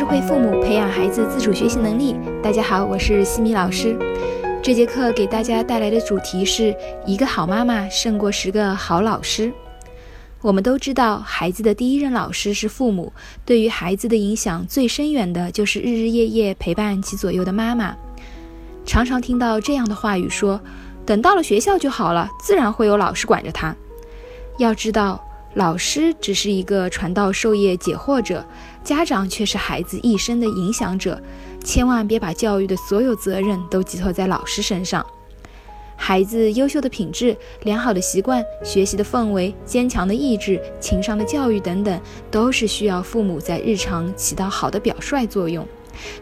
智慧父母培养孩子自主学习能力。大家好，我是西米老师。这节课给大家带来的主题是一个好妈妈胜过十个好老师。我们都知道，孩子的第一任老师是父母，对于孩子的影响最深远的就是日日夜夜陪伴其左右的妈妈。常常听到这样的话语说：“等到了学校就好了，自然会有老师管着他。”要知道。老师只是一个传道授业解惑者，家长却是孩子一生的影响者。千万别把教育的所有责任都寄托在老师身上。孩子优秀的品质、良好的习惯、学习的氛围、坚强的意志、情商的教育等等，都是需要父母在日常起到好的表率作用，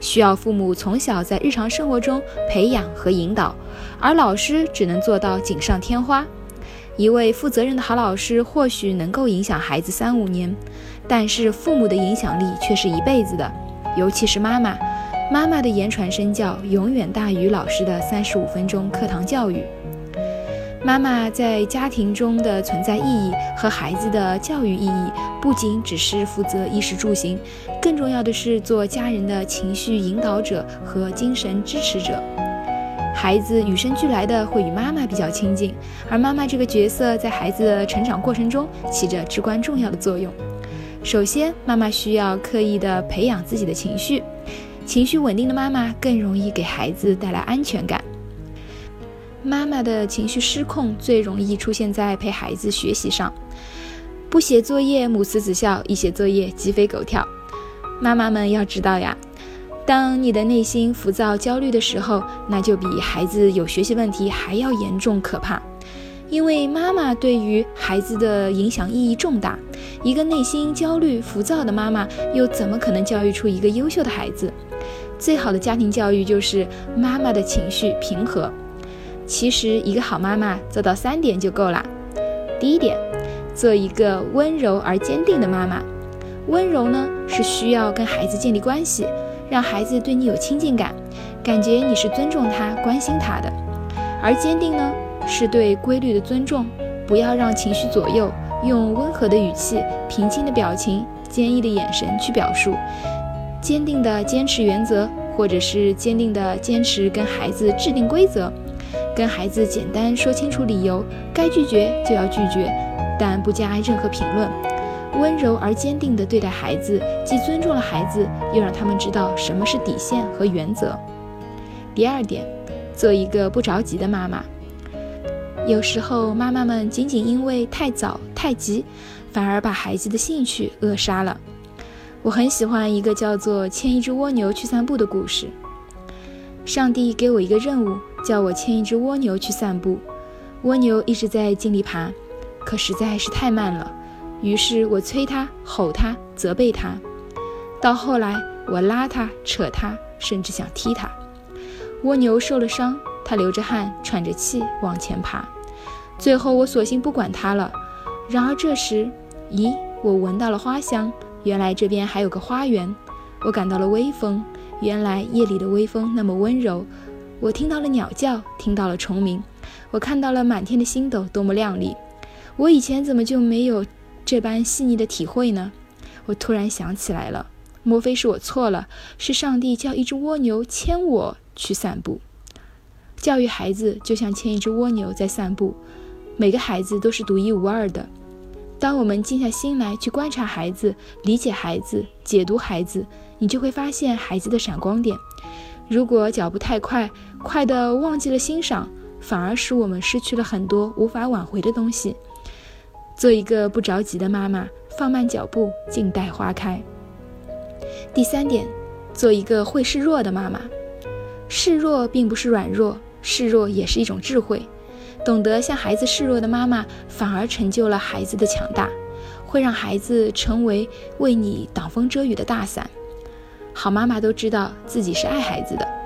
需要父母从小在日常生活中培养和引导，而老师只能做到锦上添花。一位负责任的好老师或许能够影响孩子三五年，但是父母的影响力却是一辈子的，尤其是妈妈，妈妈的言传身教永远大于老师的三十五分钟课堂教育。妈妈在家庭中的存在意义和孩子的教育意义，不仅只是负责衣食住行，更重要的是做家人的情绪引导者和精神支持者。孩子与生俱来的会与妈妈比较亲近，而妈妈这个角色在孩子的成长过程中起着至关重要的作用。首先，妈妈需要刻意的培养自己的情绪，情绪稳定的妈妈更容易给孩子带来安全感。妈妈的情绪失控最容易出现在陪孩子学习上，不写作业母慈子孝，一写作业鸡飞狗跳。妈妈们要知道呀。当你的内心浮躁、焦虑的时候，那就比孩子有学习问题还要严重可怕。因为妈妈对于孩子的影响意义重大，一个内心焦虑、浮躁的妈妈，又怎么可能教育出一个优秀的孩子？最好的家庭教育就是妈妈的情绪平和。其实，一个好妈妈做到三点就够了。第一点，做一个温柔而坚定的妈妈。温柔呢，是需要跟孩子建立关系。让孩子对你有亲近感，感觉你是尊重他、关心他的；而坚定呢，是对规律的尊重，不要让情绪左右，用温和的语气、平静的表情、坚毅的眼神去表述，坚定的坚持原则，或者是坚定的坚持跟孩子制定规则，跟孩子简单说清楚理由，该拒绝就要拒绝，但不加任何评论。温柔而坚定地对待孩子，既尊重了孩子，又让他们知道什么是底线和原则。第二点，做一个不着急的妈妈。有时候，妈妈们仅仅因为太早太急，反而把孩子的兴趣扼杀了。我很喜欢一个叫做“牵一只蜗牛去散步”的故事。上帝给我一个任务，叫我牵一只蜗牛去散步。蜗牛一直在尽力爬，可实在是太慢了。于是我催他、吼他、责备他，到后来我拉他、扯他，甚至想踢他。蜗牛受了伤，它流着汗、喘着气往前爬。最后我索性不管它了。然而这时，咦，我闻到了花香，原来这边还有个花园。我感到了微风，原来夜里的微风那么温柔。我听到了鸟叫，听到了虫鸣，我看到了满天的星斗多么亮丽。我以前怎么就没有？这般细腻的体会呢？我突然想起来了，莫非是我错了？是上帝叫一只蜗牛牵我去散步。教育孩子就像牵一只蜗牛在散步，每个孩子都是独一无二的。当我们静下心来去观察孩子、理解孩子、解读孩子，你就会发现孩子的闪光点。如果脚步太快，快的忘记了欣赏，反而使我们失去了很多无法挽回的东西。做一个不着急的妈妈，放慢脚步，静待花开。第三点，做一个会示弱的妈妈。示弱并不是软弱，示弱也是一种智慧。懂得向孩子示弱的妈妈，反而成就了孩子的强大，会让孩子成为为你挡风遮雨的大伞。好妈妈都知道自己是爱孩子的。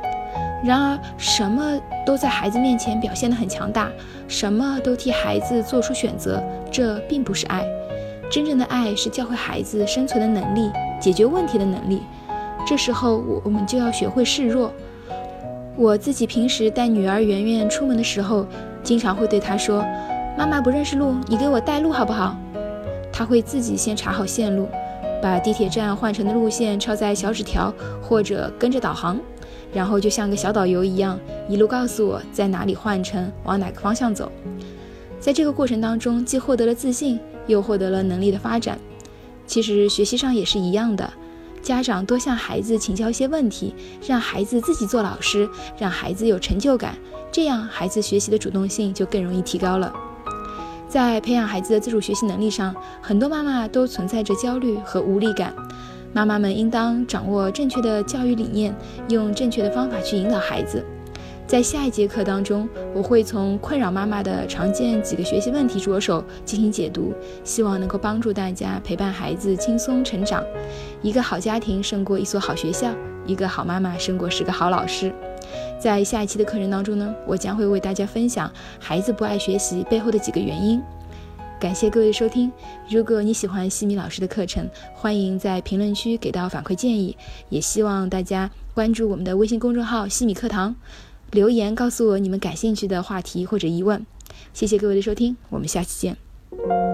然而，什么都在孩子面前表现得很强大，什么都替孩子做出选择，这并不是爱。真正的爱是教会孩子生存的能力、解决问题的能力。这时候，我我们就要学会示弱。我自己平时带女儿圆圆出门的时候，经常会对她说：“妈妈不认识路，你给我带路好不好？”她会自己先查好线路，把地铁站换乘的路线抄在小纸条，或者跟着导航，然后就像个小导游一样，一路告诉我在哪里换乘，往哪个方向走。在这个过程当中，既获得了自信，又获得了能力的发展。其实学习上也是一样的，家长多向孩子请教一些问题，让孩子自己做老师，让孩子有成就感，这样孩子学习的主动性就更容易提高了。在培养孩子的自主学习能力上，很多妈妈都存在着焦虑和无力感。妈妈们应当掌握正确的教育理念，用正确的方法去引导孩子。在下一节课当中，我会从困扰妈妈的常见几个学习问题着手进行解读，希望能够帮助大家陪伴孩子轻松成长。一个好家庭胜过一所好学校，一个好妈妈胜过十个好老师。在下一期的课程当中呢，我将会为大家分享孩子不爱学习背后的几个原因。感谢各位收听。如果你喜欢西米老师的课程，欢迎在评论区给到反馈建议，也希望大家关注我们的微信公众号“西米课堂”，留言告诉我你们感兴趣的话题或者疑问。谢谢各位的收听，我们下期见。